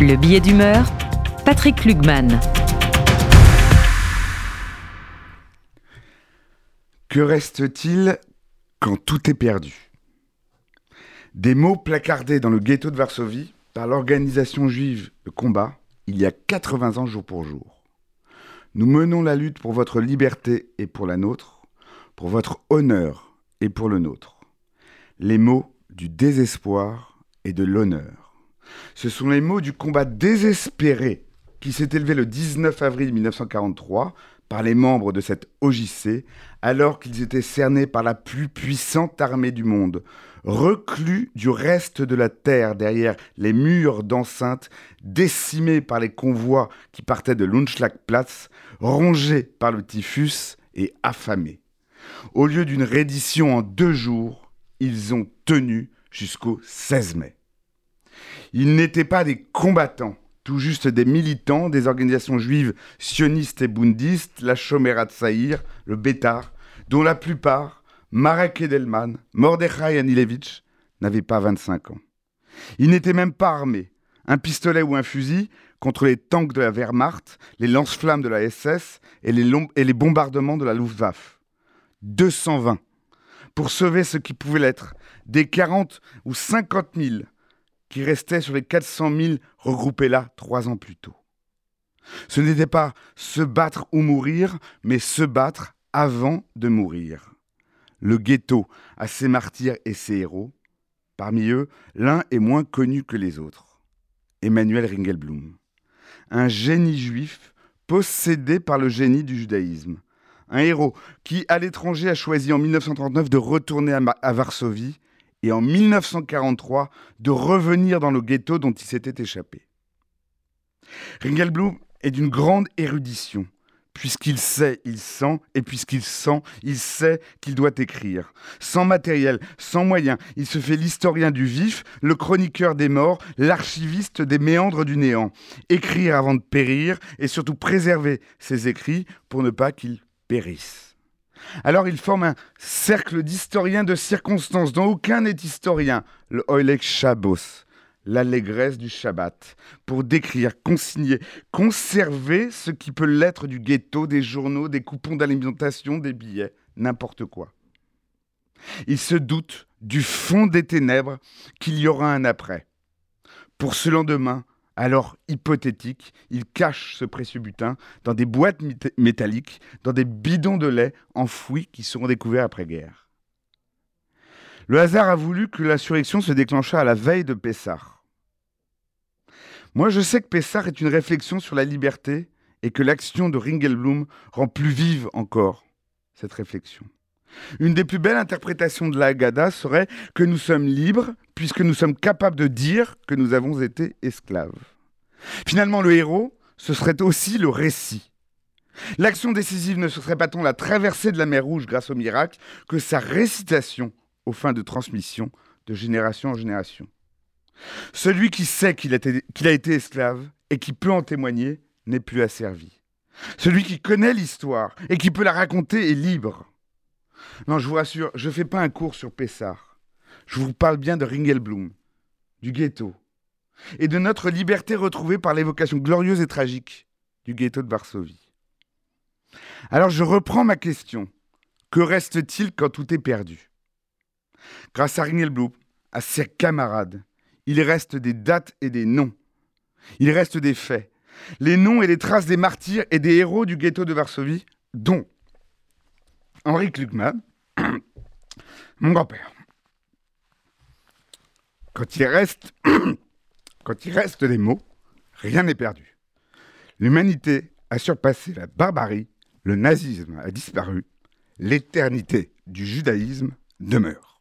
Le billet d'humeur, Patrick Lugman. Que reste-t-il quand tout est perdu? Des mots placardés dans le ghetto de Varsovie par l'organisation juive de combat il y a 80 ans jour pour jour. Nous menons la lutte pour votre liberté et pour la nôtre, pour votre honneur et pour le nôtre. Les mots du désespoir et de l'honneur. Ce sont les mots du combat désespéré qui s'est élevé le 19 avril 1943 par les membres de cette OJC, alors qu'ils étaient cernés par la plus puissante armée du monde, reclus du reste de la terre derrière les murs d'enceinte, décimés par les convois qui partaient de Lunschlagplatz, rongés par le typhus et affamés. Au lieu d'une reddition en deux jours, ils ont tenu jusqu'au 16 mai. Ils n'étaient pas des combattants, tout juste des militants des organisations juives sionistes et bundistes, la Shomerat Saïr, le Bétar, dont la plupart, Marek Edelman, Mordechai Anilevich, n'avaient pas 25 ans. Ils n'étaient même pas armés. Un pistolet ou un fusil contre les tanks de la Wehrmacht, les lance-flammes de la SS et les, et les bombardements de la Luftwaffe. 220 pour sauver ce qui pouvait l'être, des 40 ou 50 000 qui restait sur les 400 000 regroupés là trois ans plus tôt. Ce n'était pas se battre ou mourir, mais se battre avant de mourir. Le ghetto a ses martyrs et ses héros. Parmi eux, l'un est moins connu que les autres. Emmanuel Ringelblum. Un génie juif possédé par le génie du judaïsme. Un héros qui, à l'étranger, a choisi en 1939 de retourner à, Varsovie et en 1943 de revenir dans le ghetto dont il s'était échappé. Ringelblum est d'une grande érudition. Puisqu'il sait, il sent, et puisqu'il sent, il sait qu'il doit écrire. Sans matériel, sans moyens, il se fait l'historien du vif, le chroniqueur des morts, l'archiviste des méandres du néant. Écrire avant de périr, et surtout préserver ses écrits pour ne pas qu'ils périssent. Alors il forme un cercle d'historiens de circonstances dont aucun n'est historien, le Oilek Shabbos, l'allégresse du Shabbat, pour décrire, consigner, conserver ce qui peut l'être du ghetto, des journaux, des coupons d'alimentation, des billets, n'importe quoi. Il se doute du fond des ténèbres qu'il y aura un après. Pour ce lendemain, alors hypothétique, il cache ce précieux butin dans des boîtes métalliques, dans des bidons de lait enfouis qui seront découverts après-guerre. Le hasard a voulu que l'insurrection se déclenchât à la veille de Pessah. Moi, je sais que Pessah est une réflexion sur la liberté et que l'action de Ringelblum rend plus vive encore cette réflexion. Une des plus belles interprétations de la Haggadah serait que nous sommes libres puisque nous sommes capables de dire que nous avons été esclaves. Finalement, le héros, ce serait aussi le récit. L'action décisive ne serait pas tant la traversée de la mer Rouge grâce au miracle que sa récitation aux fins de transmission de génération en génération. Celui qui sait qu'il a, a, été esclave et qui peut en témoigner n'est plus asservi. Celui qui connaît l'histoire et qui peut la raconter est libre. Non, je vous rassure, je ne fais pas un cours sur Pessard. Je vous parle bien de Ringelblum, du ghetto, et de notre liberté retrouvée par l'évocation glorieuse et tragique du ghetto de Varsovie. Alors je reprends ma question. Que reste-t-il quand tout est perdu? Grâce à Ringelblum, à ses camarades, il reste des dates et des noms. Il reste des faits. Les noms et les traces des martyrs et des héros du ghetto de Varsovie, dont Henri Klugman, mon grand-père. Quand il reste, quand des mots, rien n'est perdu. L'humanité a surpassé la barbarie, le nazisme a disparu, l'éternité du judaïsme demeure.